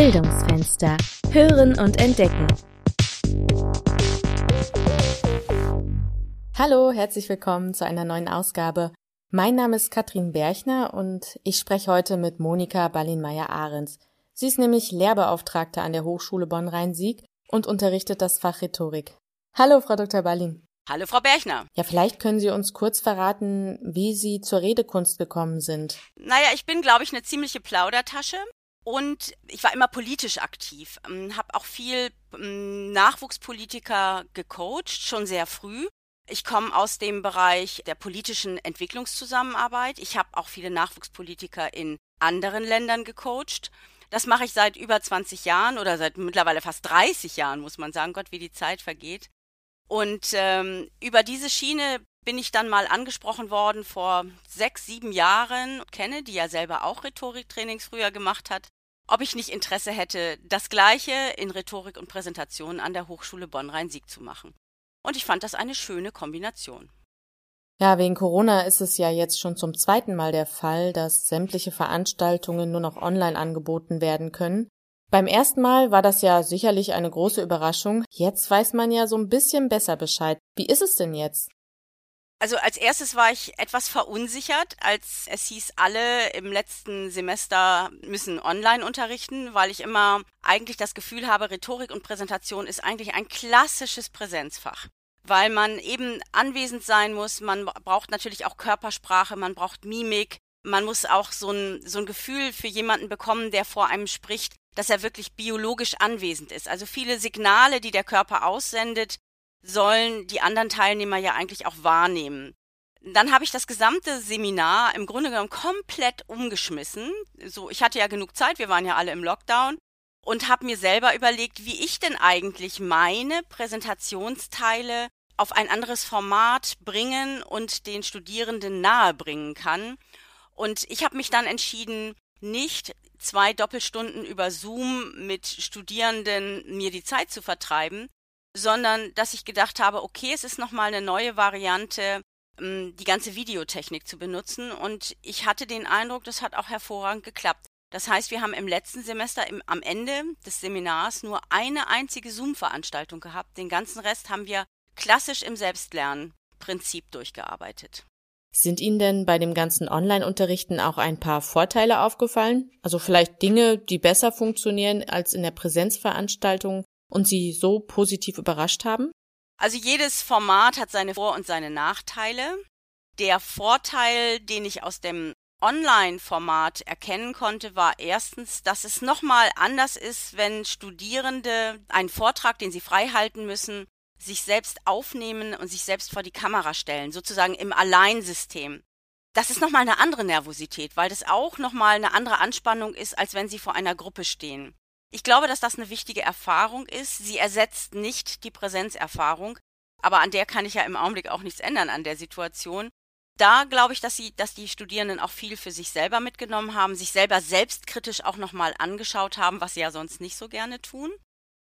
Bildungsfenster. Hören und entdecken. Hallo, herzlich willkommen zu einer neuen Ausgabe. Mein Name ist Katrin Berchner und ich spreche heute mit Monika Ballinmeier-Ahrens. Sie ist nämlich Lehrbeauftragte an der Hochschule Bonn-Rhein-Sieg und unterrichtet das Fach Rhetorik. Hallo, Frau Dr. Ballin. Hallo, Frau Berchner. Ja, vielleicht können Sie uns kurz verraten, wie Sie zur Redekunst gekommen sind. Naja, ich bin, glaube ich, eine ziemliche Plaudertasche. Und ich war immer politisch aktiv, ähm, habe auch viel ähm, Nachwuchspolitiker gecoacht, schon sehr früh. Ich komme aus dem Bereich der politischen Entwicklungszusammenarbeit. Ich habe auch viele Nachwuchspolitiker in anderen Ländern gecoacht. Das mache ich seit über 20 Jahren oder seit mittlerweile fast 30 Jahren, muss man sagen. Gott, wie die Zeit vergeht. Und ähm, über diese Schiene bin ich dann mal angesprochen worden vor sechs, sieben Jahren, kenne, die ja selber auch Rhetoriktrainings früher gemacht hat, ob ich nicht Interesse hätte, das Gleiche in Rhetorik und Präsentation an der Hochschule Bonn-Rhein-Sieg zu machen. Und ich fand das eine schöne Kombination. Ja, wegen Corona ist es ja jetzt schon zum zweiten Mal der Fall, dass sämtliche Veranstaltungen nur noch online angeboten werden können. Beim ersten Mal war das ja sicherlich eine große Überraschung. Jetzt weiß man ja so ein bisschen besser Bescheid. Wie ist es denn jetzt? Also als erstes war ich etwas verunsichert, als es hieß, alle im letzten Semester müssen online unterrichten, weil ich immer eigentlich das Gefühl habe, Rhetorik und Präsentation ist eigentlich ein klassisches Präsenzfach. Weil man eben anwesend sein muss, man braucht natürlich auch Körpersprache, man braucht Mimik, man muss auch so ein, so ein Gefühl für jemanden bekommen, der vor einem spricht, dass er wirklich biologisch anwesend ist. Also viele Signale, die der Körper aussendet, sollen die anderen Teilnehmer ja eigentlich auch wahrnehmen. Dann habe ich das gesamte Seminar im Grunde genommen komplett umgeschmissen. So, ich hatte ja genug Zeit, wir waren ja alle im Lockdown und habe mir selber überlegt, wie ich denn eigentlich meine Präsentationsteile auf ein anderes Format bringen und den Studierenden nahebringen kann. Und ich habe mich dann entschieden, nicht zwei Doppelstunden über Zoom mit Studierenden mir die Zeit zu vertreiben, sondern dass ich gedacht habe, okay, es ist nochmal eine neue Variante, ähm, die ganze Videotechnik zu benutzen. Und ich hatte den Eindruck, das hat auch hervorragend geklappt. Das heißt, wir haben im letzten Semester im, am Ende des Seminars nur eine einzige Zoom-Veranstaltung gehabt. Den ganzen Rest haben wir klassisch im Selbstlernprinzip durchgearbeitet. Sind Ihnen denn bei dem ganzen Online-Unterrichten auch ein paar Vorteile aufgefallen? Also vielleicht Dinge, die besser funktionieren als in der Präsenzveranstaltung und Sie so positiv überrascht haben? Also jedes Format hat seine Vor- und seine Nachteile. Der Vorteil, den ich aus dem Online-Format erkennen konnte, war erstens, dass es nochmal anders ist, wenn Studierende einen Vortrag, den sie frei halten müssen, sich selbst aufnehmen und sich selbst vor die Kamera stellen, sozusagen im Alleinsystem. Das ist nochmal eine andere Nervosität, weil das auch nochmal eine andere Anspannung ist, als wenn sie vor einer Gruppe stehen. Ich glaube, dass das eine wichtige Erfahrung ist. Sie ersetzt nicht die Präsenzerfahrung, aber an der kann ich ja im Augenblick auch nichts ändern an der Situation. Da glaube ich, dass sie, dass die Studierenden auch viel für sich selber mitgenommen haben, sich selber selbstkritisch auch nochmal angeschaut haben, was sie ja sonst nicht so gerne tun.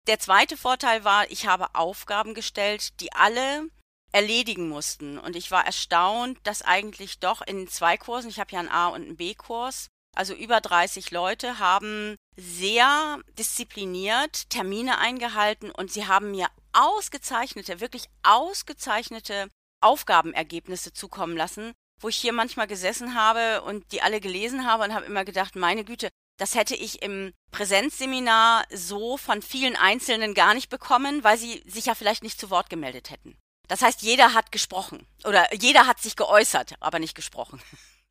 Der zweite Vorteil war, ich habe Aufgaben gestellt, die alle erledigen mussten. Und ich war erstaunt, dass eigentlich doch in zwei Kursen, ich habe ja einen A- und einen B-Kurs, also über 30 Leute haben sehr diszipliniert Termine eingehalten und sie haben mir ausgezeichnete, wirklich ausgezeichnete Aufgabenergebnisse zukommen lassen, wo ich hier manchmal gesessen habe und die alle gelesen habe und habe immer gedacht, meine Güte, das hätte ich im Präsenzseminar so von vielen Einzelnen gar nicht bekommen, weil sie sich ja vielleicht nicht zu Wort gemeldet hätten. Das heißt, jeder hat gesprochen oder jeder hat sich geäußert, aber nicht gesprochen.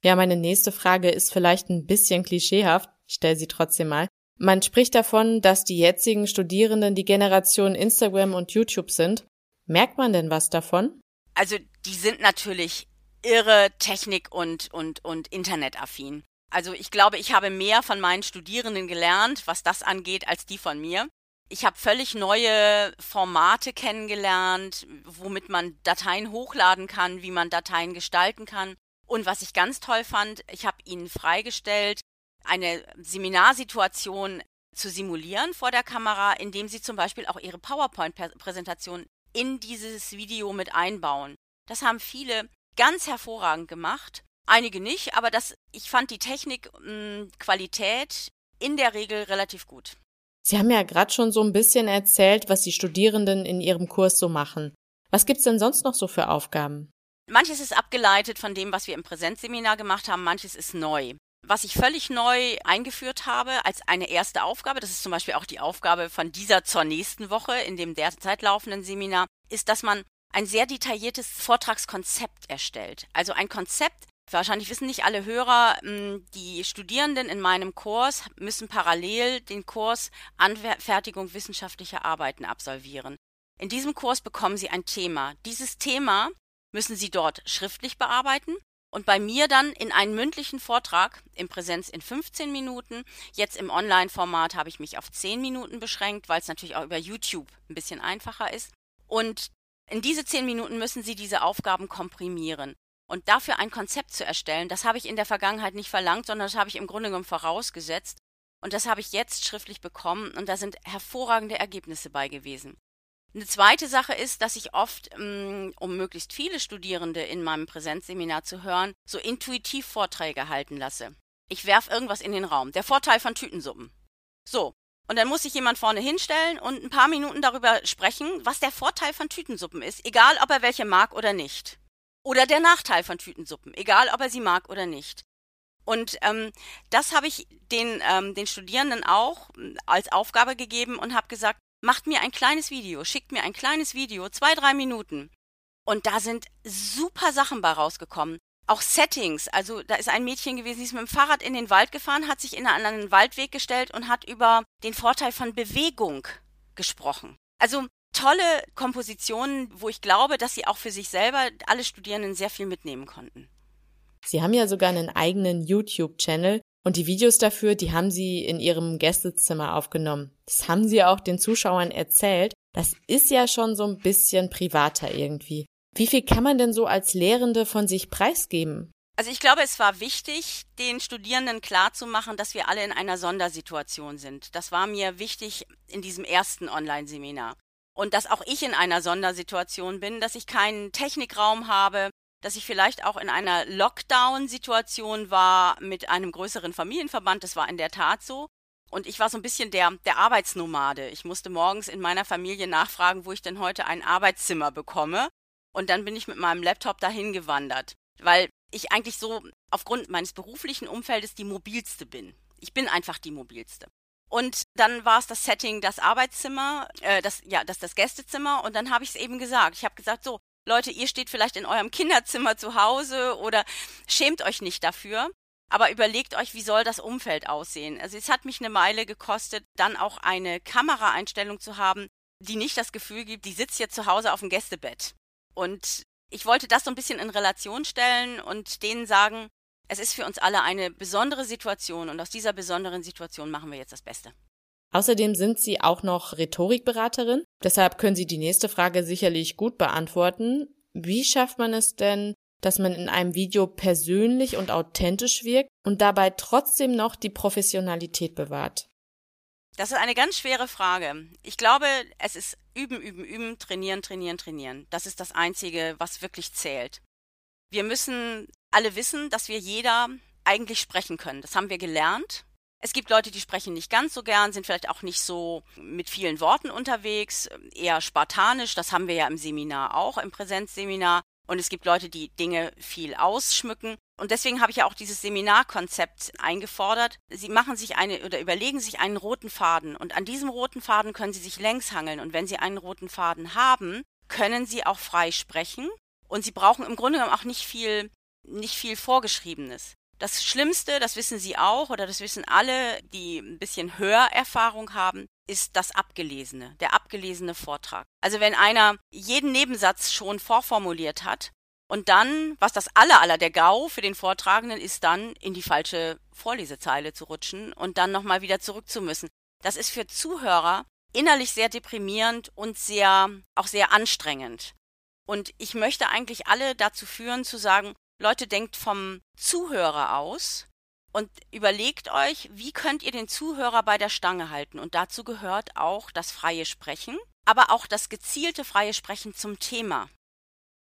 Ja, meine nächste Frage ist vielleicht ein bisschen klischeehaft, ich stelle sie trotzdem mal. Man spricht davon, dass die jetzigen Studierenden die Generation Instagram und YouTube sind. Merkt man denn was davon? Also, die sind natürlich irre Technik und, und, und Internetaffin. Also ich glaube, ich habe mehr von meinen Studierenden gelernt, was das angeht, als die von mir. Ich habe völlig neue Formate kennengelernt, womit man Dateien hochladen kann, wie man Dateien gestalten kann. Und was ich ganz toll fand, ich habe ihnen freigestellt, eine Seminarsituation zu simulieren vor der Kamera, indem sie zum Beispiel auch ihre PowerPoint-Präsentation in dieses Video mit einbauen. Das haben viele ganz hervorragend gemacht. Einige nicht, aber das, ich fand die Technikqualität hm, in der Regel relativ gut. Sie haben ja gerade schon so ein bisschen erzählt, was die Studierenden in ihrem Kurs so machen. Was gibt's denn sonst noch so für Aufgaben? Manches ist abgeleitet von dem, was wir im Präsenzseminar gemacht haben, manches ist neu. Was ich völlig neu eingeführt habe als eine erste Aufgabe, das ist zum Beispiel auch die Aufgabe von dieser zur nächsten Woche in dem derzeit laufenden Seminar, ist, dass man ein sehr detailliertes Vortragskonzept erstellt. Also ein Konzept, wahrscheinlich wissen nicht alle Hörer, hm, die Studierenden in meinem Kurs müssen parallel den Kurs Anfertigung wissenschaftlicher Arbeiten absolvieren. In diesem Kurs bekommen sie ein Thema. Dieses Thema müssen sie dort schriftlich bearbeiten und bei mir dann in einen mündlichen Vortrag in Präsenz in 15 Minuten. Jetzt im Online-Format habe ich mich auf 10 Minuten beschränkt, weil es natürlich auch über YouTube ein bisschen einfacher ist. Und in diese 10 Minuten müssen Sie diese Aufgaben komprimieren. Und dafür ein Konzept zu erstellen, das habe ich in der Vergangenheit nicht verlangt, sondern das habe ich im Grunde genommen vorausgesetzt. Und das habe ich jetzt schriftlich bekommen und da sind hervorragende Ergebnisse bei gewesen. Eine zweite Sache ist, dass ich oft, mm, um möglichst viele Studierende in meinem Präsenzseminar zu hören, so intuitiv Vorträge halten lasse. Ich werf irgendwas in den Raum. Der Vorteil von Tütensuppen. So. Und dann muss sich jemand vorne hinstellen und ein paar Minuten darüber sprechen, was der Vorteil von Tütensuppen ist, egal ob er welche mag oder nicht. Oder der Nachteil von Tütensuppen, egal ob er sie mag oder nicht. Und ähm, das habe ich den, ähm, den Studierenden auch mm, als Aufgabe gegeben und habe gesagt, macht mir ein kleines Video, schickt mir ein kleines Video, zwei, drei Minuten. Und da sind super Sachen bei rausgekommen. Auch Settings, also da ist ein Mädchen gewesen, die ist mit dem Fahrrad in den Wald gefahren, hat sich in einen Waldweg gestellt und hat über den Vorteil von Bewegung gesprochen. Also tolle Kompositionen, wo ich glaube, dass sie auch für sich selber alle Studierenden sehr viel mitnehmen konnten. Sie haben ja sogar einen eigenen YouTube-Channel. Und die Videos dafür, die haben sie in ihrem Gästezimmer aufgenommen. Das haben sie auch den Zuschauern erzählt. Das ist ja schon so ein bisschen privater irgendwie. Wie viel kann man denn so als Lehrende von sich preisgeben? Also ich glaube, es war wichtig, den Studierenden klarzumachen, dass wir alle in einer Sondersituation sind. Das war mir wichtig in diesem ersten Online-Seminar. Und dass auch ich in einer Sondersituation bin, dass ich keinen Technikraum habe, dass ich vielleicht auch in einer Lockdown-Situation war mit einem größeren Familienverband. Das war in der Tat so. Und ich war so ein bisschen der, der Arbeitsnomade. Ich musste morgens in meiner Familie nachfragen, wo ich denn heute ein Arbeitszimmer bekomme. Und dann bin ich mit meinem Laptop dahin gewandert, weil ich eigentlich so aufgrund meines beruflichen Umfeldes die mobilste bin. Ich bin einfach die mobilste. Und dann war es das Setting, das Arbeitszimmer, äh, das ja, das das Gästezimmer. Und dann habe ich es eben gesagt. Ich habe gesagt, so Leute, ihr steht vielleicht in eurem Kinderzimmer zu Hause oder schämt euch nicht dafür. Aber überlegt euch, wie soll das Umfeld aussehen? Also es hat mich eine Meile gekostet, dann auch eine Kameraeinstellung zu haben, die nicht das Gefühl gibt, die sitzt jetzt zu Hause auf dem Gästebett. Und ich wollte das so ein bisschen in Relation stellen und denen sagen, es ist für uns alle eine besondere Situation und aus dieser besonderen Situation machen wir jetzt das Beste. Außerdem sind Sie auch noch Rhetorikberaterin. Deshalb können Sie die nächste Frage sicherlich gut beantworten. Wie schafft man es denn, dass man in einem Video persönlich und authentisch wirkt und dabei trotzdem noch die Professionalität bewahrt? Das ist eine ganz schwere Frage. Ich glaube, es ist üben, üben, üben, trainieren, trainieren, trainieren. Das ist das Einzige, was wirklich zählt. Wir müssen alle wissen, dass wir jeder eigentlich sprechen können. Das haben wir gelernt. Es gibt Leute, die sprechen nicht ganz so gern, sind vielleicht auch nicht so mit vielen Worten unterwegs, eher spartanisch. Das haben wir ja im Seminar auch, im Präsenzseminar. Und es gibt Leute, die Dinge viel ausschmücken. Und deswegen habe ich ja auch dieses Seminarkonzept eingefordert. Sie machen sich eine oder überlegen sich einen roten Faden. Und an diesem roten Faden können Sie sich längs hangeln. Und wenn Sie einen roten Faden haben, können Sie auch frei sprechen. Und Sie brauchen im Grunde genommen auch nicht viel, nicht viel Vorgeschriebenes. Das Schlimmste, das wissen Sie auch oder das wissen alle, die ein bisschen Hörerfahrung haben, ist das Abgelesene, der abgelesene Vortrag. Also wenn einer jeden Nebensatz schon vorformuliert hat und dann, was das aller aller der GAU für den Vortragenden ist, dann in die falsche Vorlesezeile zu rutschen und dann nochmal wieder zurück zu müssen. Das ist für Zuhörer innerlich sehr deprimierend und sehr, auch sehr anstrengend. Und ich möchte eigentlich alle dazu führen zu sagen, Leute, denkt vom Zuhörer aus und überlegt euch, wie könnt ihr den Zuhörer bei der Stange halten. Und dazu gehört auch das freie Sprechen, aber auch das gezielte freie Sprechen zum Thema.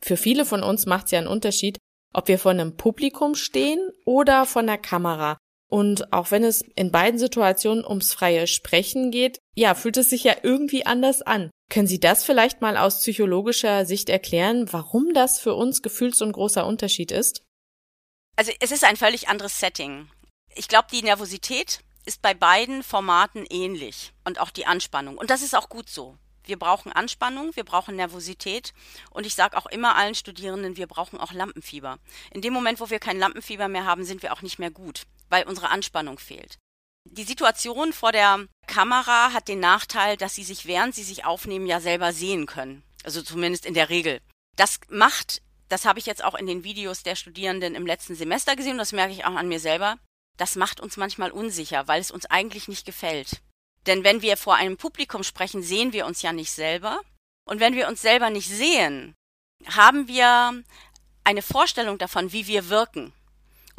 Für viele von uns macht es ja einen Unterschied, ob wir vor einem Publikum stehen oder vor einer Kamera. Und auch wenn es in beiden Situationen ums freie Sprechen geht, ja, fühlt es sich ja irgendwie anders an. Können Sie das vielleicht mal aus psychologischer Sicht erklären, warum das für uns gefühlt so ein großer Unterschied ist? Also es ist ein völlig anderes Setting. Ich glaube, die Nervosität ist bei beiden Formaten ähnlich und auch die Anspannung. Und das ist auch gut so. Wir brauchen Anspannung, wir brauchen Nervosität und ich sage auch immer allen Studierenden, wir brauchen auch Lampenfieber. In dem Moment, wo wir kein Lampenfieber mehr haben, sind wir auch nicht mehr gut, weil unsere Anspannung fehlt. Die Situation vor der Kamera hat den Nachteil, dass Sie sich, während Sie sich aufnehmen, ja selber sehen können. Also zumindest in der Regel. Das macht, das habe ich jetzt auch in den Videos der Studierenden im letzten Semester gesehen, das merke ich auch an mir selber, das macht uns manchmal unsicher, weil es uns eigentlich nicht gefällt. Denn wenn wir vor einem Publikum sprechen, sehen wir uns ja nicht selber. Und wenn wir uns selber nicht sehen, haben wir eine Vorstellung davon, wie wir wirken.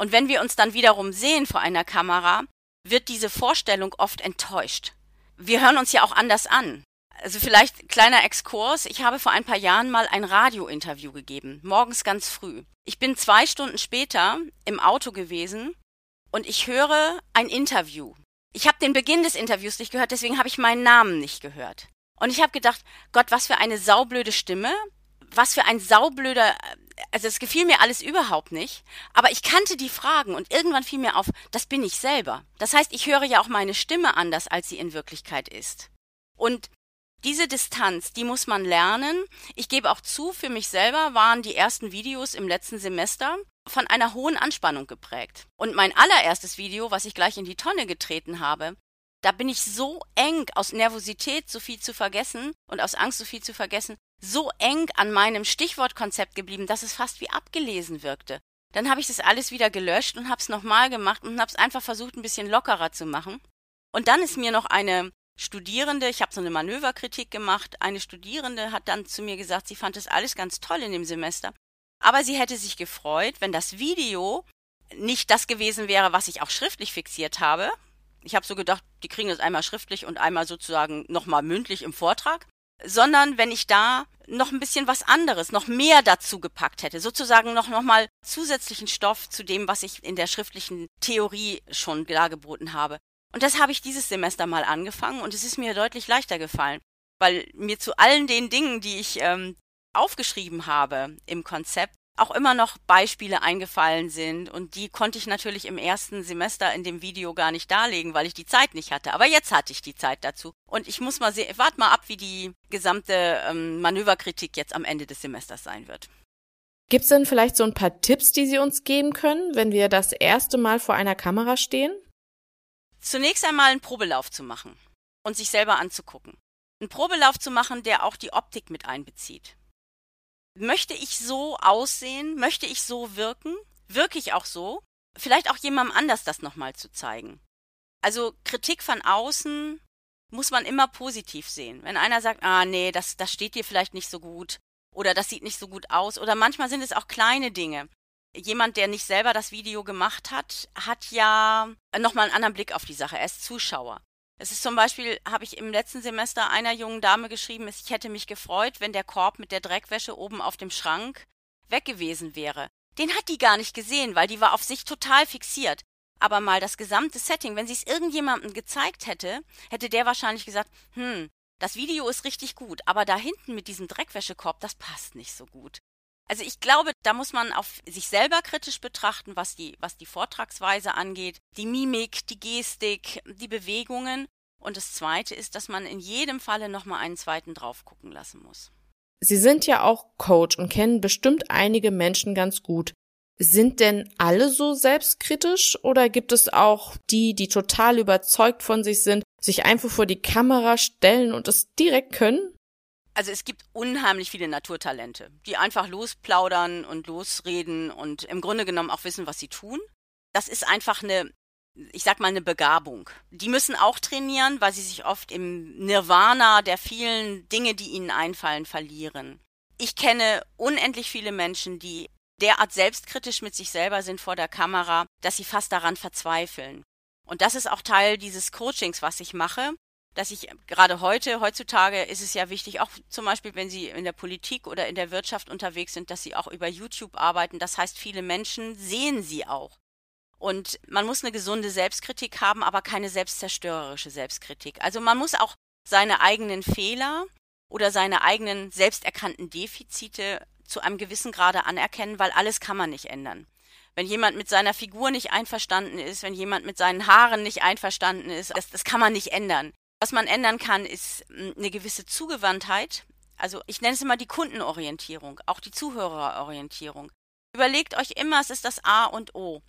Und wenn wir uns dann wiederum sehen vor einer Kamera, wird diese Vorstellung oft enttäuscht. Wir hören uns ja auch anders an. Also vielleicht kleiner Exkurs. Ich habe vor ein paar Jahren mal ein Radiointerview gegeben, morgens ganz früh. Ich bin zwei Stunden später im Auto gewesen und ich höre ein Interview. Ich habe den Beginn des Interviews nicht gehört, deswegen habe ich meinen Namen nicht gehört. Und ich habe gedacht, Gott, was für eine saublöde Stimme, was für ein saublöder, also es gefiel mir alles überhaupt nicht, aber ich kannte die Fragen und irgendwann fiel mir auf, das bin ich selber. Das heißt, ich höre ja auch meine Stimme anders, als sie in Wirklichkeit ist. Und diese Distanz, die muss man lernen. Ich gebe auch zu, für mich selber waren die ersten Videos im letzten Semester von einer hohen Anspannung geprägt. Und mein allererstes Video, was ich gleich in die Tonne getreten habe, da bin ich so eng aus Nervosität so viel zu vergessen und aus Angst so viel zu vergessen, so eng an meinem Stichwortkonzept geblieben, dass es fast wie abgelesen wirkte. Dann habe ich das alles wieder gelöscht und habe es nochmal gemacht und habe es einfach versucht, ein bisschen lockerer zu machen. Und dann ist mir noch eine Studierende, ich habe so eine Manöverkritik gemacht, eine Studierende hat dann zu mir gesagt, sie fand das alles ganz toll in dem Semester, aber sie hätte sich gefreut, wenn das Video nicht das gewesen wäre, was ich auch schriftlich fixiert habe. Ich habe so gedacht, die kriegen das einmal schriftlich und einmal sozusagen nochmal mündlich im Vortrag sondern wenn ich da noch ein bisschen was anderes, noch mehr dazu gepackt hätte, sozusagen noch, noch mal zusätzlichen Stoff zu dem, was ich in der schriftlichen Theorie schon dargeboten habe. Und das habe ich dieses Semester mal angefangen und es ist mir deutlich leichter gefallen, weil mir zu allen den Dingen, die ich ähm, aufgeschrieben habe im Konzept, auch immer noch Beispiele eingefallen sind und die konnte ich natürlich im ersten Semester in dem Video gar nicht darlegen, weil ich die Zeit nicht hatte. Aber jetzt hatte ich die Zeit dazu und ich muss mal sehen, warte mal ab, wie die gesamte ähm, Manöverkritik jetzt am Ende des Semesters sein wird. Gibt es denn vielleicht so ein paar Tipps, die Sie uns geben können, wenn wir das erste Mal vor einer Kamera stehen? Zunächst einmal einen Probelauf zu machen und sich selber anzugucken. Einen Probelauf zu machen, der auch die Optik mit einbezieht. Möchte ich so aussehen? Möchte ich so wirken? Wirke ich auch so? Vielleicht auch jemandem anders das nochmal zu zeigen. Also Kritik von außen muss man immer positiv sehen. Wenn einer sagt, ah nee, das, das steht dir vielleicht nicht so gut oder das sieht nicht so gut aus oder manchmal sind es auch kleine Dinge. Jemand, der nicht selber das Video gemacht hat, hat ja nochmal einen anderen Blick auf die Sache. Er ist Zuschauer. Es ist zum Beispiel, habe ich im letzten Semester einer jungen Dame geschrieben, ich hätte mich gefreut, wenn der Korb mit der Dreckwäsche oben auf dem Schrank weg gewesen wäre. Den hat die gar nicht gesehen, weil die war auf sich total fixiert. Aber mal das gesamte Setting, wenn sie es irgendjemandem gezeigt hätte, hätte der wahrscheinlich gesagt, hm, das Video ist richtig gut, aber da hinten mit diesem Dreckwäschekorb, das passt nicht so gut. Also ich glaube, da muss man auf sich selber kritisch betrachten, was die, was die Vortragsweise angeht, die Mimik, die Gestik, die Bewegungen. Und das Zweite ist, dass man in jedem Falle nochmal einen zweiten drauf gucken lassen muss. Sie sind ja auch Coach und kennen bestimmt einige Menschen ganz gut. Sind denn alle so selbstkritisch oder gibt es auch die, die total überzeugt von sich sind, sich einfach vor die Kamera stellen und es direkt können? Also es gibt unheimlich viele Naturtalente, die einfach losplaudern und losreden und im Grunde genommen auch wissen, was sie tun. Das ist einfach eine, ich sag mal, eine Begabung. Die müssen auch trainieren, weil sie sich oft im Nirvana der vielen Dinge, die ihnen einfallen, verlieren. Ich kenne unendlich viele Menschen, die derart selbstkritisch mit sich selber sind vor der Kamera, dass sie fast daran verzweifeln. Und das ist auch Teil dieses Coachings, was ich mache, dass ich gerade heute, heutzutage ist es ja wichtig, auch zum Beispiel, wenn Sie in der Politik oder in der Wirtschaft unterwegs sind, dass Sie auch über YouTube arbeiten. Das heißt, viele Menschen sehen Sie auch. Und man muss eine gesunde Selbstkritik haben, aber keine selbstzerstörerische Selbstkritik. Also man muss auch seine eigenen Fehler oder seine eigenen selbsterkannten Defizite zu einem gewissen Grade anerkennen, weil alles kann man nicht ändern. Wenn jemand mit seiner Figur nicht einverstanden ist, wenn jemand mit seinen Haaren nicht einverstanden ist, das, das kann man nicht ändern. Was man ändern kann, ist hm, eine gewisse Zugewandtheit. Also ich nenne es immer die Kundenorientierung, auch die Zuhörerorientierung. Überlegt euch immer, es ist das A und O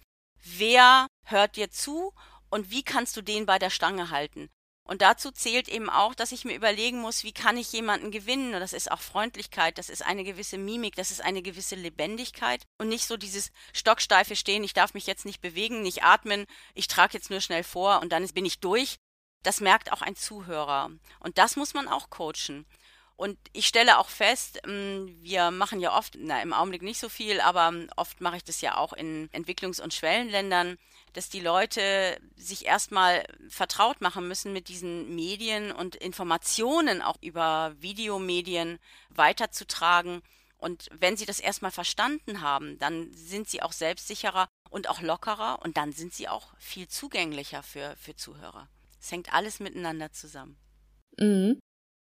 wer hört dir zu und wie kannst du den bei der Stange halten. Und dazu zählt eben auch, dass ich mir überlegen muss, wie kann ich jemanden gewinnen? Und das ist auch Freundlichkeit, das ist eine gewisse Mimik, das ist eine gewisse Lebendigkeit und nicht so dieses stocksteife Stehen, ich darf mich jetzt nicht bewegen, nicht atmen, ich trage jetzt nur schnell vor und dann bin ich durch. Das merkt auch ein Zuhörer. Und das muss man auch coachen. Und ich stelle auch fest, ähm, wir machen ja oft, na im Augenblick nicht so viel, aber oft mache ich das ja auch in Entwicklungs- und Schwellenländern, dass die Leute sich erstmal vertraut machen müssen mit diesen Medien und Informationen auch über Videomedien weiterzutragen. Und wenn sie das erstmal verstanden haben, dann sind sie auch selbstsicherer und auch lockerer und dann sind sie auch viel zugänglicher für, für Zuhörer. Es hängt alles miteinander zusammen. Mhm.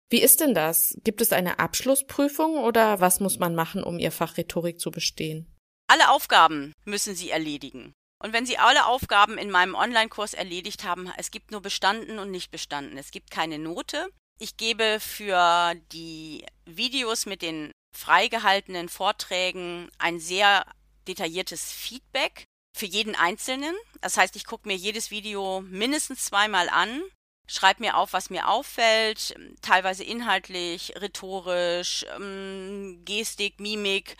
Wie ist denn das? Gibt es eine Abschlussprüfung oder was muss man machen, um Ihr Fach Rhetorik zu bestehen? Alle Aufgaben müssen Sie erledigen. Und wenn Sie alle Aufgaben in meinem Online-Kurs erledigt haben, es gibt nur bestanden und nicht bestanden. Es gibt keine Note. Ich gebe für die Videos mit den freigehaltenen Vorträgen ein sehr detailliertes Feedback für jeden Einzelnen. Das heißt, ich gucke mir jedes Video mindestens zweimal an schreibe mir auf, was mir auffällt, teilweise inhaltlich, rhetorisch, ähm, Gestik, Mimik,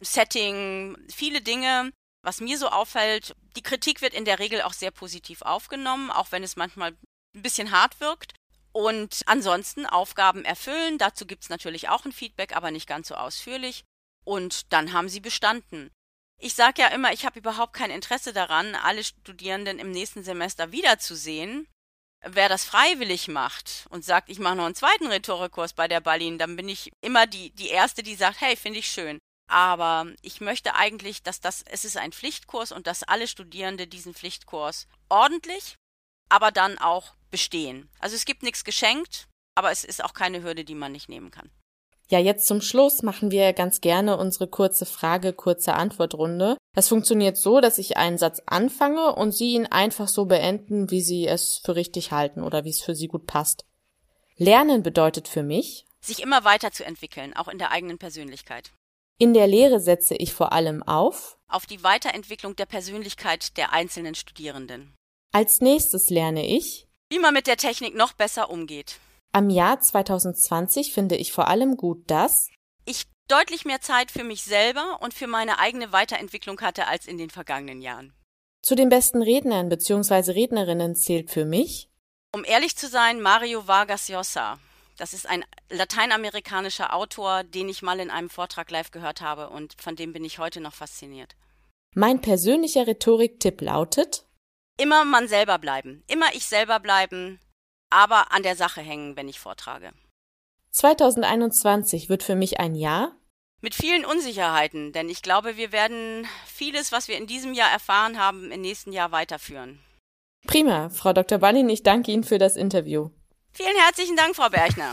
Setting, viele Dinge. Was mir so auffällt, die Kritik wird in der Regel auch sehr positiv aufgenommen, auch wenn es manchmal ein bisschen hart wirkt. Und ansonsten Aufgaben erfüllen. Dazu gibt's natürlich auch ein Feedback, aber nicht ganz so ausführlich. Und dann haben sie bestanden. Ich sage ja immer, ich habe überhaupt kein Interesse daran, alle Studierenden im nächsten Semester wiederzusehen. Wer das freiwillig macht und sagt, ich mache noch einen zweiten Rhetorikkurs bei der Berlin, dann bin ich immer die, die Erste, die sagt, hey, finde ich schön. Aber ich möchte eigentlich, dass das, es ist ein Pflichtkurs und dass alle Studierende diesen Pflichtkurs ordentlich, aber dann auch bestehen. Also es gibt nichts geschenkt, aber es ist auch keine Hürde, die man nicht nehmen kann. Ja, jetzt zum Schluss machen wir ganz gerne unsere kurze Frage, kurze Antwortrunde. Das funktioniert so, dass ich einen Satz anfange und Sie ihn einfach so beenden, wie Sie es für richtig halten oder wie es für Sie gut passt. Lernen bedeutet für mich, sich immer weiterzuentwickeln, auch in der eigenen Persönlichkeit. In der Lehre setze ich vor allem auf auf die Weiterentwicklung der Persönlichkeit der einzelnen Studierenden. Als nächstes lerne ich, wie man mit der Technik noch besser umgeht. Am Jahr 2020 finde ich vor allem gut, dass ich deutlich mehr Zeit für mich selber und für meine eigene Weiterentwicklung hatte als in den vergangenen Jahren. Zu den besten Rednern bzw. Rednerinnen zählt für mich, um ehrlich zu sein, Mario Vargas Llosa. Das ist ein lateinamerikanischer Autor, den ich mal in einem Vortrag live gehört habe und von dem bin ich heute noch fasziniert. Mein persönlicher Rhetoriktipp lautet Immer man selber bleiben, immer ich selber bleiben, aber an der Sache hängen, wenn ich vortrage. 2021 wird für mich ein Jahr mit vielen Unsicherheiten, denn ich glaube, wir werden vieles, was wir in diesem Jahr erfahren haben, im nächsten Jahr weiterführen. Prima, Frau Dr. Ballin, ich danke Ihnen für das Interview. Vielen herzlichen Dank, Frau Berchner.